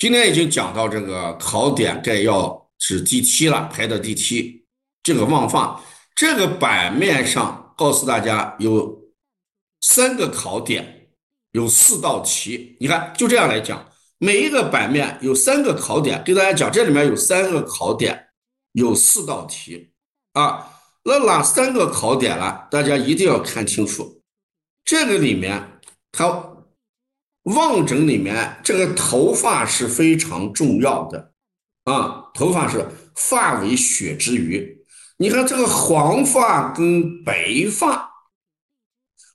今天已经讲到这个考点概要是第七了，排到第七。这个忘发，这个版面上告诉大家有三个考点，有四道题。你看，就这样来讲，每一个版面有三个考点，给大家讲，这里面有三个考点，有四道题啊。那哪三个考点了？大家一定要看清楚。这个里面，它。望诊里面，这个头发是非常重要的啊，头发是发为血之余。你看这个黄发跟白发，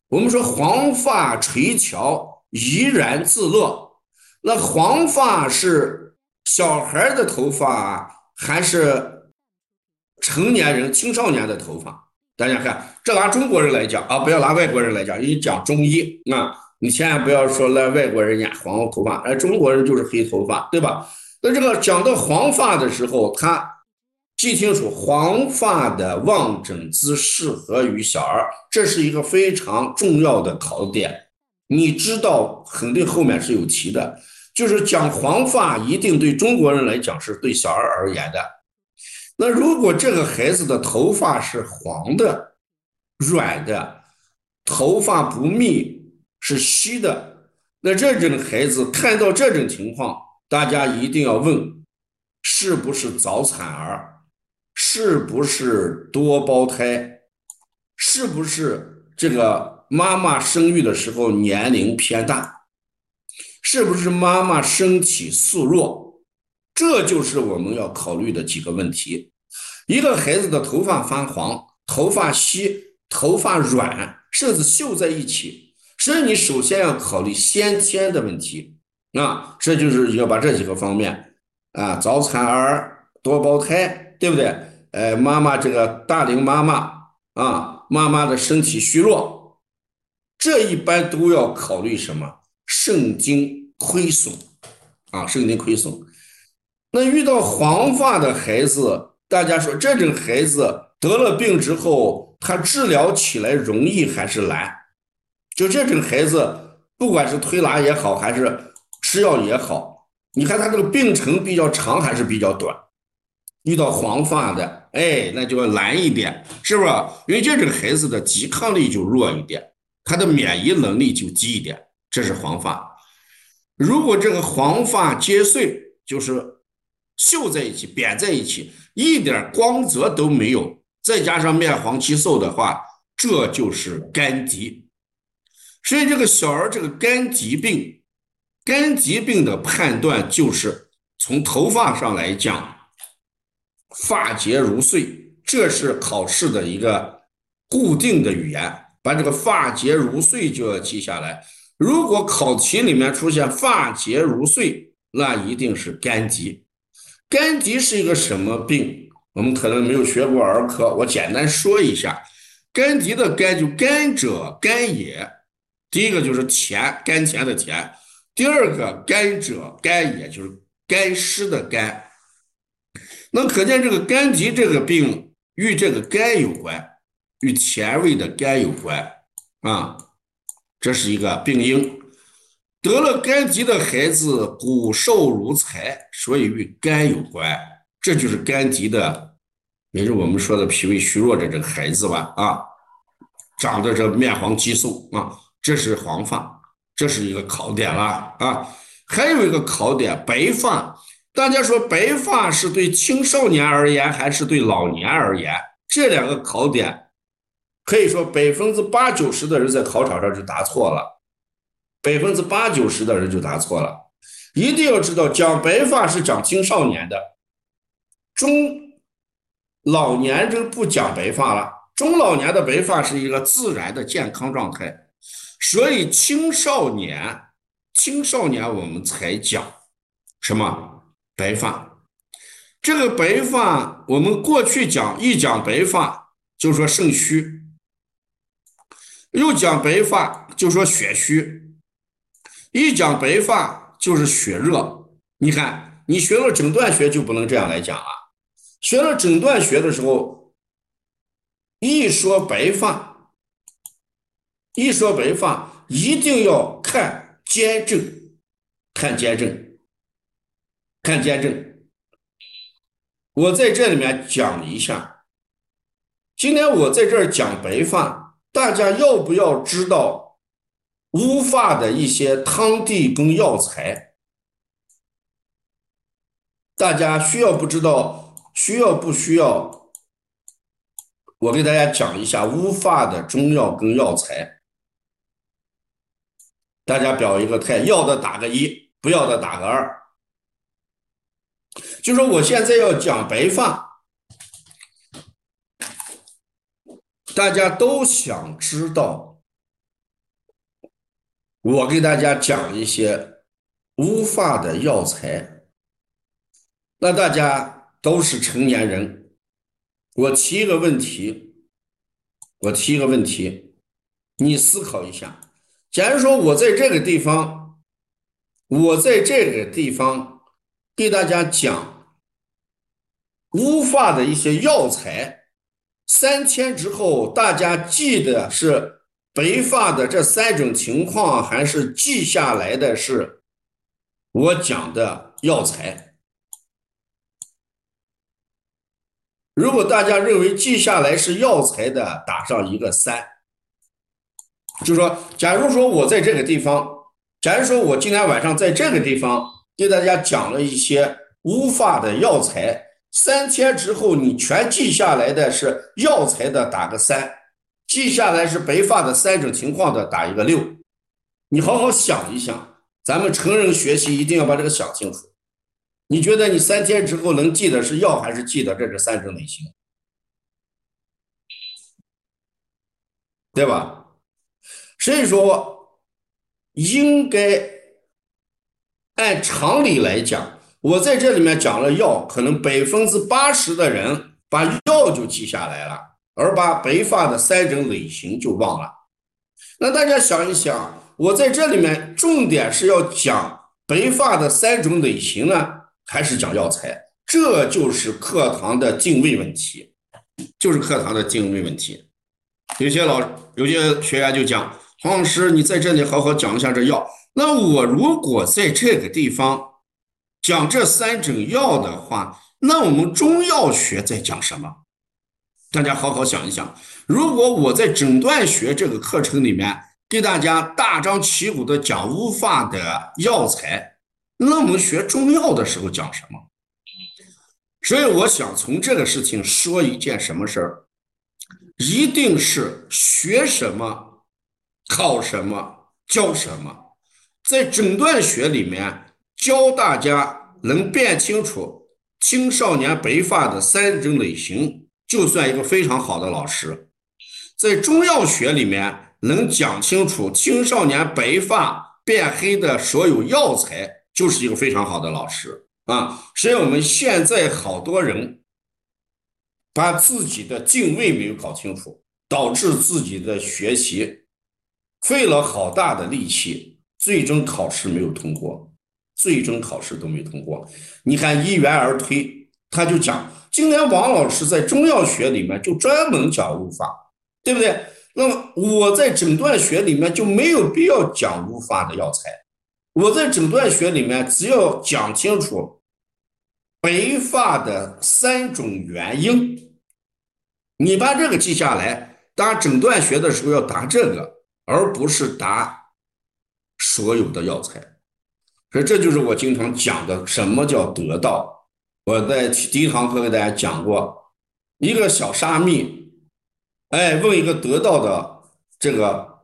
我们说黄发垂髫，怡然自乐。那黄发是小孩的头发还是成年人、青少年的头发？大家看，这拿中国人来讲啊，不要拿外国人来讲，因为讲中医啊。你千万不要说那外国人家黄头发，哎，中国人就是黑头发，对吧？那这个讲到黄发的时候，他记清楚，黄发的望诊姿适合于小儿，这是一个非常重要的考点。你知道，肯定后面是有题的，就是讲黄发一定对中国人来讲是对小儿而言的。那如果这个孩子的头发是黄的、软的，头发不密。是稀的，那这种孩子看到这种情况，大家一定要问，是不是早产儿，是不是多胞胎，是不是这个妈妈生育的时候年龄偏大，是不是妈妈身体素弱，这就是我们要考虑的几个问题。一个孩子的头发发黄，头发稀，头发软，甚至绣在一起。所以你首先要考虑先天的问题啊，这就是要把这几个方面啊，早产儿、多胞胎，对不对？呃，妈妈这个大龄妈妈啊，妈妈的身体虚弱，这一般都要考虑什么？肾精亏损啊，肾精亏损。那遇到黄发的孩子，大家说这种孩子得了病之后，他治疗起来容易还是难？就这种孩子，不管是推拿也好，还是吃药也好，你看他这个病程比较长还是比较短？遇到黄发的，哎，那就要难一点，是不是？因为这种孩子的抵抗力就弱一点，他的免疫能力就低一点，这是黄发。如果这个黄发结穗，就是绣在一起、扁在一起，一点光泽都没有，再加上面黄肌瘦的话，这就是肝疾。所以这个小儿这个肝疾病，肝疾病的判断就是从头发上来讲，发结如碎，这是考试的一个固定的语言，把这个发结如碎就要记下来。如果考题里面出现发结如碎，那一定是肝疾。肝疾是一个什么病？我们可能没有学过儿科，我简单说一下，肝疾的肝就肝者肝也。第一个就是甜，甘甜的甜；第二个甘者甘也，就是干湿的干。那可见这个肝疾这个病与这个肝有关，与甜味的肝有关啊，这是一个病因。得了肝疾的孩子骨瘦如柴，所以与肝有关，这就是肝疾的，也是我们说的脾胃虚弱的这个孩子吧？啊，长得这面黄肌瘦啊。这是黄发，这是一个考点了啊！还有一个考点，白发。大家说白发是对青少年而言还是对老年而言？这两个考点，可以说百分之八九十的人在考场上就答错了，百分之八九十的人就答错了。一定要知道，讲白发是讲青少年的，中老年就不讲白发了。中老年的白发是一个自然的健康状态。所以青少年，青少年我们才讲什么白发。这个白发，我们过去讲一讲白发就说肾虚，又讲白发就说血虚，一讲白发就是血热。你看，你学了诊断学就不能这样来讲了。学了诊断学的时候，一说白发。一说白发，一定要看监证，看监证。看见证。我在这里面讲一下，今天我在这儿讲白发，大家要不要知道乌发的一些汤地跟药材？大家需要不知道？需要不需要？我给大家讲一下乌发的中药跟药材。大家表一个态，要的打个一，不要的打个二。就说我现在要讲白发，大家都想知道，我给大家讲一些乌发的药材。那大家都是成年人，我提一个问题，我提一个问题，你思考一下。假如说我在这个地方，我在这个地方给大家讲。乌发的一些药材，三天之后，大家记得是白发的这三种情况，还是记下来的是我讲的药材？如果大家认为记下来是药材的，打上一个三。就说，假如说我在这个地方，假如说我今天晚上在这个地方给大家讲了一些乌发的药材。三天之后，你全记下来的是药材的，打个三；记下来是白发的三种情况的，打一个六。你好好想一想，咱们成人学习一定要把这个想清楚。你觉得你三天之后能记得是药还是记得这是三种类型？对吧？所以说，应该按常理来讲。我在这里面讲了药，可能百分之八十的人把药就记下来了，而把白发的三种类型就忘了。那大家想一想，我在这里面重点是要讲白发的三种类型呢，还是讲药材？这就是课堂的定位问题，就是课堂的定位问题。有些老有些学员就讲，黄老师，你在这里好好讲一下这药。那我如果在这个地方。讲这三种药的话，那我们中药学在讲什么？大家好好想一想。如果我在诊断学这个课程里面给大家大张旗鼓的讲乌发的药材，那我们学中药的时候讲什么？所以我想从这个事情说一件什么事儿，一定是学什么考什么教什么，在诊断学里面。教大家能辨清楚青少年白发的三种类型，就算一个非常好的老师。在中药学里面，能讲清楚青少年白发变黑的所有药材，就是一个非常好的老师啊。所以我们现在好多人把自己的定位没有搞清楚，导致自己的学习费了好大的力气，最终考试没有通过。最终考试都没通过，你看一元而推，他就讲，今天王老师在中药学里面就专门讲乌发，对不对？那么我在诊断学里面就没有必要讲乌发的药材，我在诊断学里面只要讲清楚白发的三种原因，你把这个记下来，答诊断学的时候要答这个，而不是答所有的药材。所以这就是我经常讲的，什么叫得道？我在第一堂课给大家讲过，一个小沙弥，哎，问一个得道的这个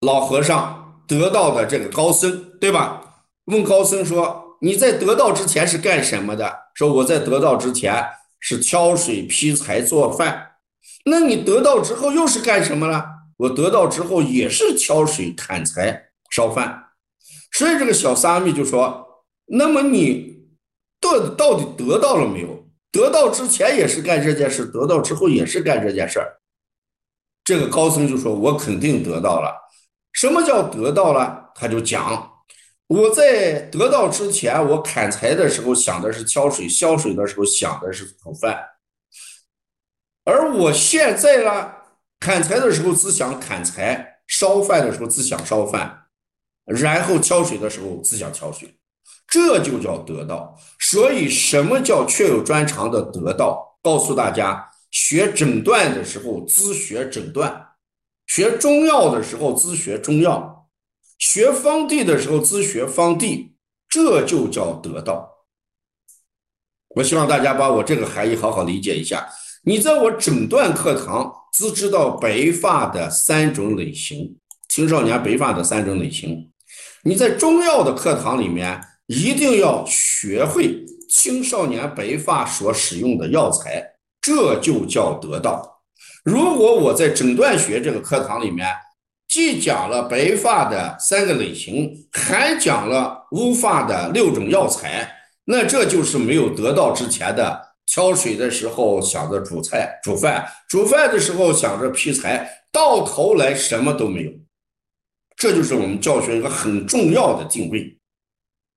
老和尚，得道的这个高僧，对吧？问高僧说：“你在得道之前是干什么的？”说：“我在得道之前是挑水劈柴做饭。”那你得到之后又是干什么了？我得到之后也是挑水砍柴。烧饭，所以这个小沙弥就说：“那么你到到底得到了没有？得到之前也是干这件事，得到之后也是干这件事。”这个高僧就说：“我肯定得到了。什么叫得到了？他就讲：我在得到之前，我砍柴的时候想的是挑水，削水的时候想的是炒饭，而我现在呢，砍柴的时候只想砍柴，烧饭的时候只想烧饭。”然后挑水的时候只想挑水，这就叫得道。所以，什么叫确有专长的得道？告诉大家，学诊断的时候自学诊断，学中药的时候自学中药，学方地的时候自学方地，这就叫得道。我希望大家把我这个含义好好理解一下。你在我诊断课堂只知道白发的三种类型，青少年白发的三种类型。你在中药的课堂里面一定要学会青少年白发所使用的药材，这就叫得到。如果我在诊断学这个课堂里面既讲了白发的三个类型，还讲了乌发的六种药材。那这就是没有得到之前的挑水的时候想着煮菜煮饭，煮饭的时候想着劈柴，到头来什么都没有。这就是我们教学一个很重要的定位，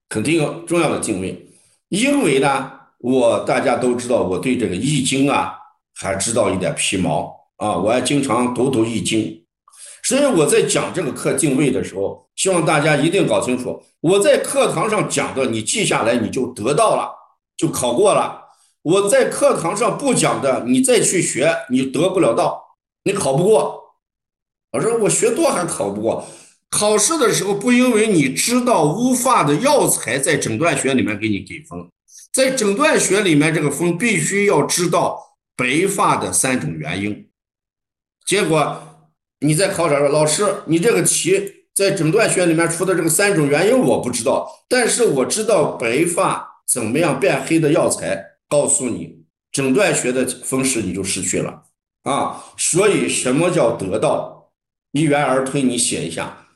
肯定重要的定位。因为呢，我大家都知道，我对这个易经啊还知道一点皮毛啊，我还经常读读易经。所以我在讲这个课定位的时候，希望大家一定搞清楚，我在课堂上讲的，你记下来你就得到了，就考过了；我在课堂上不讲的，你再去学，你得不了道，你考不过。我说我学多还考不过，考试的时候不因为你知道乌发的药材在诊断学里面给你给分，在诊断学里面这个分必须要知道白发的三种原因，结果。你在考场说，老师，你这个题在诊断学里面出的这个三种原因我不知道，但是我知道白发怎么样变黑的药材，告诉你，诊断学的分式你就失去了啊。所以什么叫得到？一元而推，你写一下，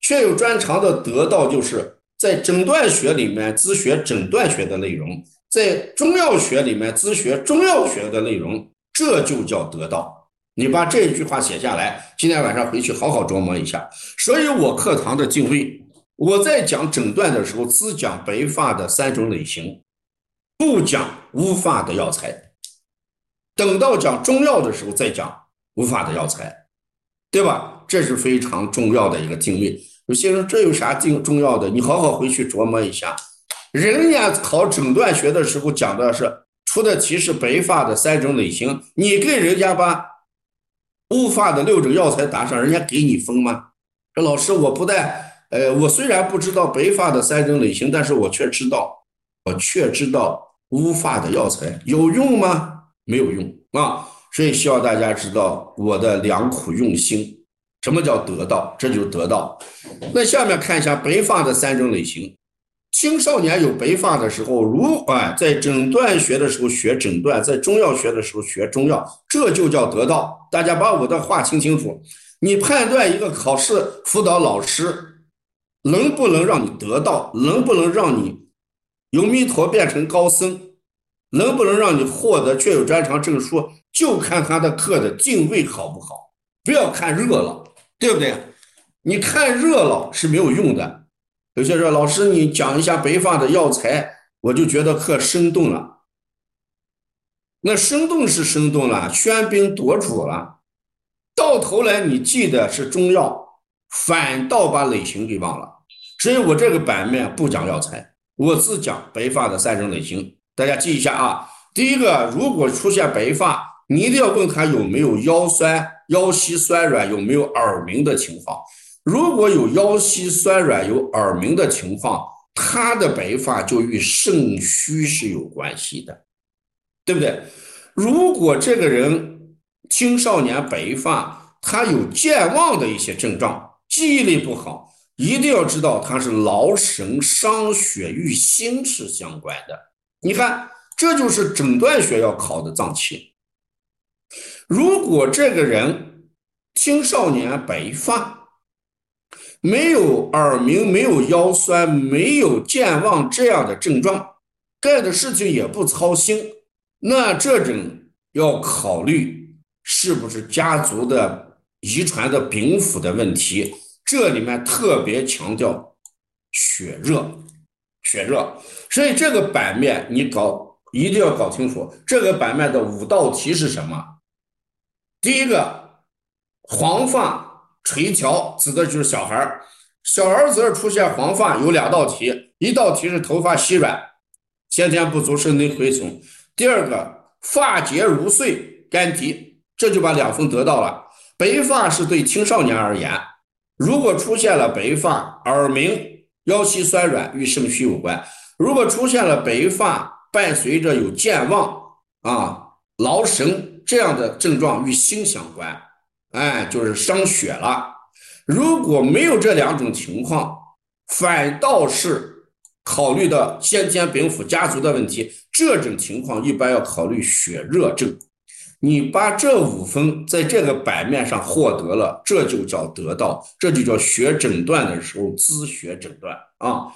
确有专长的得到，就是在诊断学里面自学诊断学的内容，在中药学里面自学中药学的内容，这就叫得到。你把这一句话写下来，今天晚上回去好好琢磨一下。所以我课堂的定位，我在讲诊断的时候，只讲白发的三种类型，不讲乌发的药材。等到讲中药的时候，再讲乌发的药材，对吧？这是非常重要的一个定位。有些人这有啥定重要的？你好好回去琢磨一下。人家考诊断学的时候讲的是出的题是白发的三种类型，你跟人家把。乌发的六种药材打上，人家给你分吗？说老师，我不但，呃，我虽然不知道白发的三种类型，但是我却知道，我却知道乌发的药材有用吗？没有用啊！所以希望大家知道我的良苦用心。什么叫得到？这就得到。那下面看一下白发的三种类型。青少年有白发的时候，如啊，在诊断学的时候学诊断，在中药学的时候学中药，这就叫得到。大家把我的话听清楚。你判断一个考试辅导老师能不能让你得到，能不能让你由弥陀变成高僧，能不能让你获得确有专长证书，就看他的课的定位好不好。不要看热闹，对不对？你看热闹是没有用的。有些说老师，你讲一下白发的药材，我就觉得课生动了。那生动是生动了，喧宾夺主了，到头来你记得是中药，反倒把类型给忘了。所以我这个版面不讲药材，我只讲白发的三种类型，大家记一下啊。第一个，如果出现白发，你一定要问他有没有腰酸、腰膝酸软，有没有耳鸣的情况。如果有腰膝酸软、有耳鸣的情况，他的白发就与肾虚是有关系的，对不对？如果这个人青少年白发，他有健忘的一些症状，记忆力不好，一定要知道它是劳神伤血与心是相关的。你看，这就是诊断学要考的脏器。如果这个人青少年白发，没有耳鸣，没有腰酸，没有健忘这样的症状，干的事情也不操心，那这种要考虑是不是家族的遗传的禀赋的问题。这里面特别强调血热，血热。所以这个版面你搞一定要搞清楚，这个版面的五道题是什么？第一个，黄发。垂髫指的就是小孩儿，小儿子出现黄发有两道题，一道题是头发稀软，先天不足，肾精亏损。第二个发结如碎，干啼，这就把两分得到了。白发是对青少年而言，如果出现了白发、耳鸣、腰膝酸软，与肾虚有关；如果出现了白发，伴随着有健忘啊、劳神这样的症状，与心相关，哎，就是伤血了。如果没有这两种情况，反倒是考虑到先天禀赋家族的问题，这种情况一般要考虑血热症。你把这五分在这个版面上获得了，这就叫得到，这就叫学诊断的时候自学诊断啊。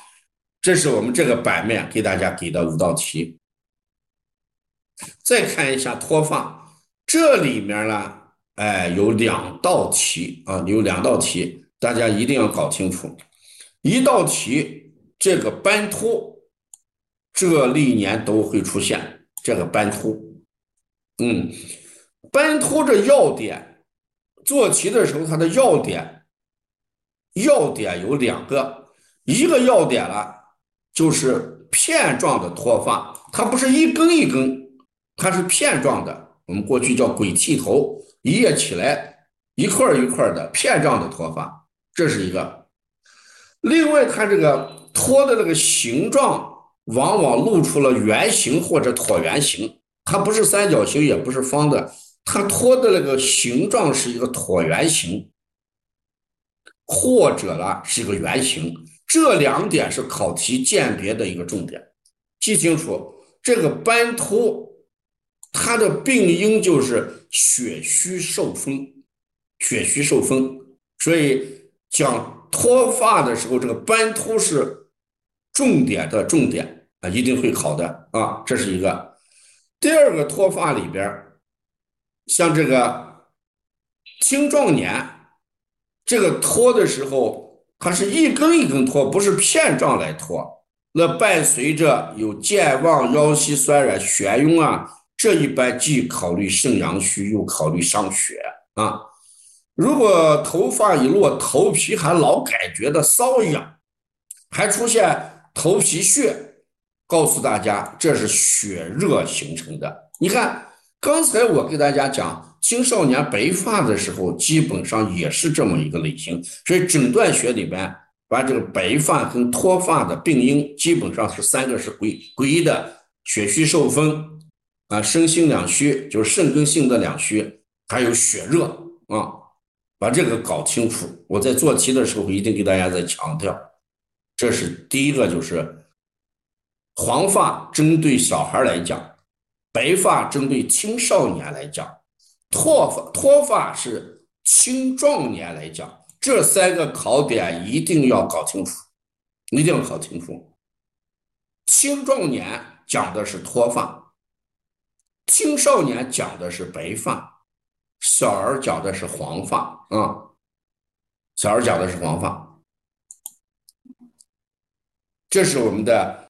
这是我们这个版面给大家给的五道题。再看一下脱发，这里面呢，哎，有两道题啊，有两道题，大家一定要搞清楚。一道题，这个斑秃，这历年都会出现这个斑秃。嗯，斑秃这要点，做题的时候它的要点，要点有两个，一个要点了就是片状的脱发，它不是一根一根，它是片状的，我们过去叫鬼剃头，一夜起来一块一块的片状的脱发，这是一个。另外，它这个脱的那个形状，往往露出了圆形或者椭圆形。它不是三角形，也不是方的，它脱的那个形状是一个椭圆形，或者呢是一个圆形。这两点是考题鉴别的一个重点，记清楚。这个斑秃，它的病因就是血虚受风，血虚受风。所以讲脱发的时候，这个斑秃是重点的重点啊，一定会考的啊，这是一个。第二个脱发里边，像这个青壮年，这个脱的时候，它是一根一根脱，不是片状来脱。那伴随着有健忘、腰膝酸软、眩晕啊，这一般既考虑肾阳虚，又考虑伤血啊。如果头发一落，头皮还老感觉到瘙痒，还出现头皮屑。告诉大家，这是血热形成的。你看，刚才我给大家讲青少年白发的时候，基本上也是这么一个类型。所以诊断学里边把这个白发跟脱发的病因，基本上是三个是归归一的：血虚受风啊，肾性两虚，就是肾跟性的两虚，还有血热啊。把这个搞清楚。我在做题的时候一定给大家再强调，这是第一个，就是。黄发针对小孩来讲，白发针对青少年来讲，脱发脱发是青壮年来讲，这三个考点一定要搞清楚，一定要搞清楚。青壮年讲的是脱发，青少年讲的是白发，小儿讲的是黄发啊，小儿讲的是黄发，这是我们的。